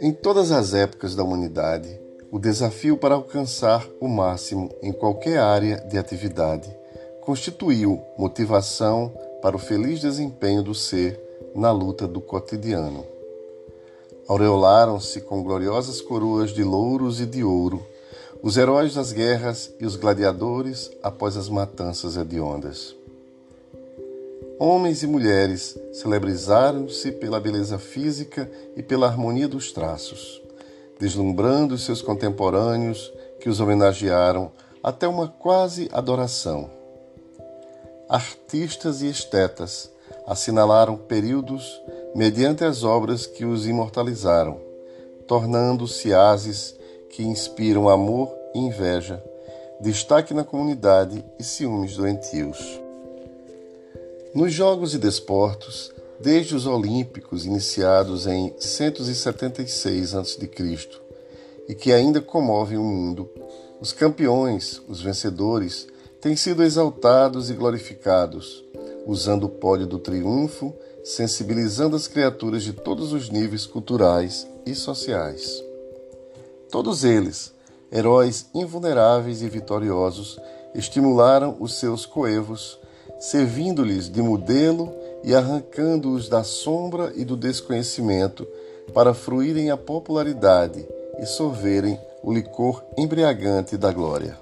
Em todas as épocas da humanidade, o desafio para alcançar o máximo em qualquer área de atividade constituiu motivação para o feliz desempenho do ser na luta do cotidiano. Aureolaram-se com gloriosas coroas de louros e de ouro os heróis das guerras e os gladiadores após as matanças hediondas. Homens e mulheres celebrizaram-se pela beleza física e pela harmonia dos traços, deslumbrando seus contemporâneos que os homenagearam até uma quase adoração. Artistas e estetas assinalaram períodos mediante as obras que os imortalizaram, tornando-se ases que inspiram amor e inveja, destaque na comunidade e ciúmes doentios. Nos Jogos e Desportos, desde os Olímpicos, iniciados em 176 a.C., e que ainda comovem o mundo, os campeões, os vencedores, têm sido exaltados e glorificados, usando o pódio do triunfo, sensibilizando as criaturas de todos os níveis culturais e sociais. Todos eles, heróis invulneráveis e vitoriosos, estimularam os seus coevos servindo-lhes de modelo e arrancando-os da sombra e do desconhecimento para fruírem a popularidade e sorverem o licor embriagante da glória.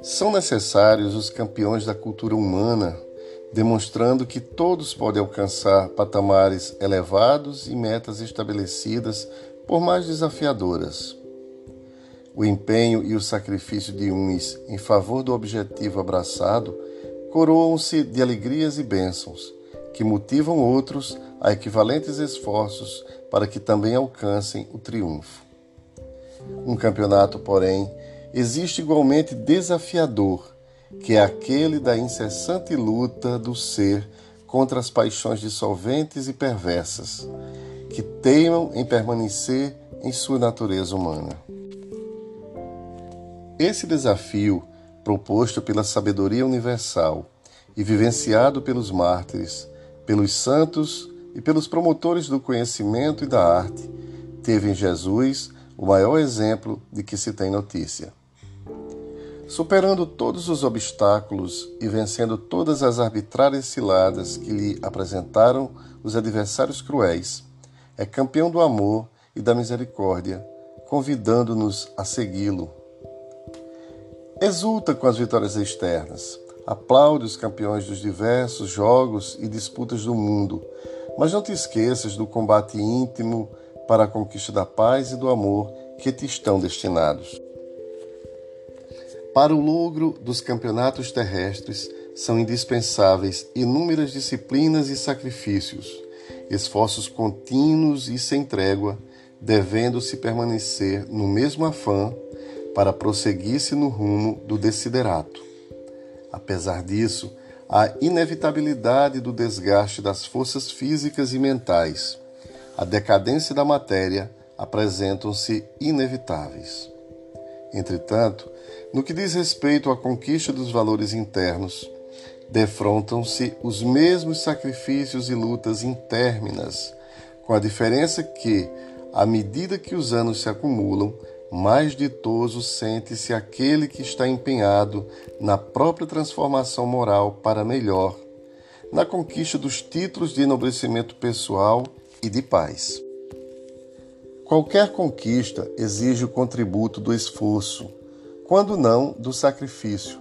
São necessários os campeões da cultura humana, demonstrando que todos podem alcançar patamares elevados e metas estabelecidas, por mais desafiadoras. O empenho e o sacrifício de uns em favor do objetivo abraçado coroam-se de alegrias e bênçãos, que motivam outros a equivalentes esforços para que também alcancem o triunfo. Um campeonato, porém, existe igualmente desafiador, que é aquele da incessante luta do ser contra as paixões dissolventes e perversas, que teimam em permanecer em sua natureza humana. Esse desafio proposto pela sabedoria universal e vivenciado pelos mártires, pelos santos e pelos promotores do conhecimento e da arte, teve em Jesus o maior exemplo de que se tem notícia. Superando todos os obstáculos e vencendo todas as arbitrárias ciladas que lhe apresentaram os adversários cruéis, é campeão do amor e da misericórdia, convidando-nos a segui-lo Exulta com as vitórias externas, aplaude os campeões dos diversos jogos e disputas do mundo, mas não te esqueças do combate íntimo para a conquista da paz e do amor que te estão destinados. Para o logro dos campeonatos terrestres são indispensáveis inúmeras disciplinas e sacrifícios, esforços contínuos e sem trégua, devendo-se permanecer no mesmo afã para prosseguir-se no rumo do desiderato. Apesar disso, a inevitabilidade do desgaste das forças físicas e mentais, a decadência da matéria apresentam-se inevitáveis. Entretanto, no que diz respeito à conquista dos valores internos, defrontam-se os mesmos sacrifícios e lutas interminas, com a diferença que, à medida que os anos se acumulam, mais ditoso sente-se aquele que está empenhado na própria transformação moral para melhor, na conquista dos títulos de enobrecimento pessoal e de paz. Qualquer conquista exige o contributo do esforço, quando não do sacrifício,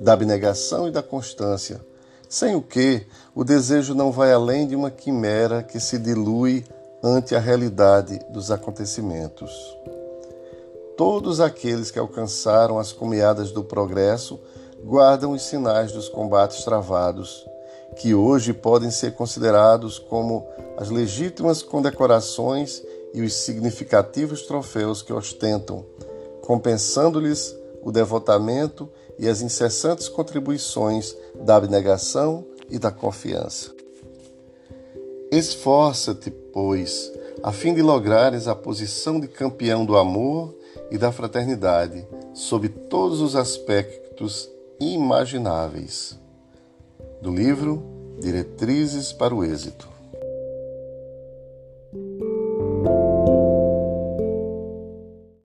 da abnegação e da constância, sem o que o desejo não vai além de uma quimera que se dilui ante a realidade dos acontecimentos todos aqueles que alcançaram as comeadas do progresso guardam os sinais dos combates travados, que hoje podem ser considerados como as legítimas condecorações e os significativos troféus que ostentam, compensando-lhes o devotamento e as incessantes contribuições da abnegação e da confiança. Esforça-te, pois, a fim de lograres a posição de campeão do amor e da fraternidade sob todos os aspectos imagináveis. do livro Diretrizes para o Êxito.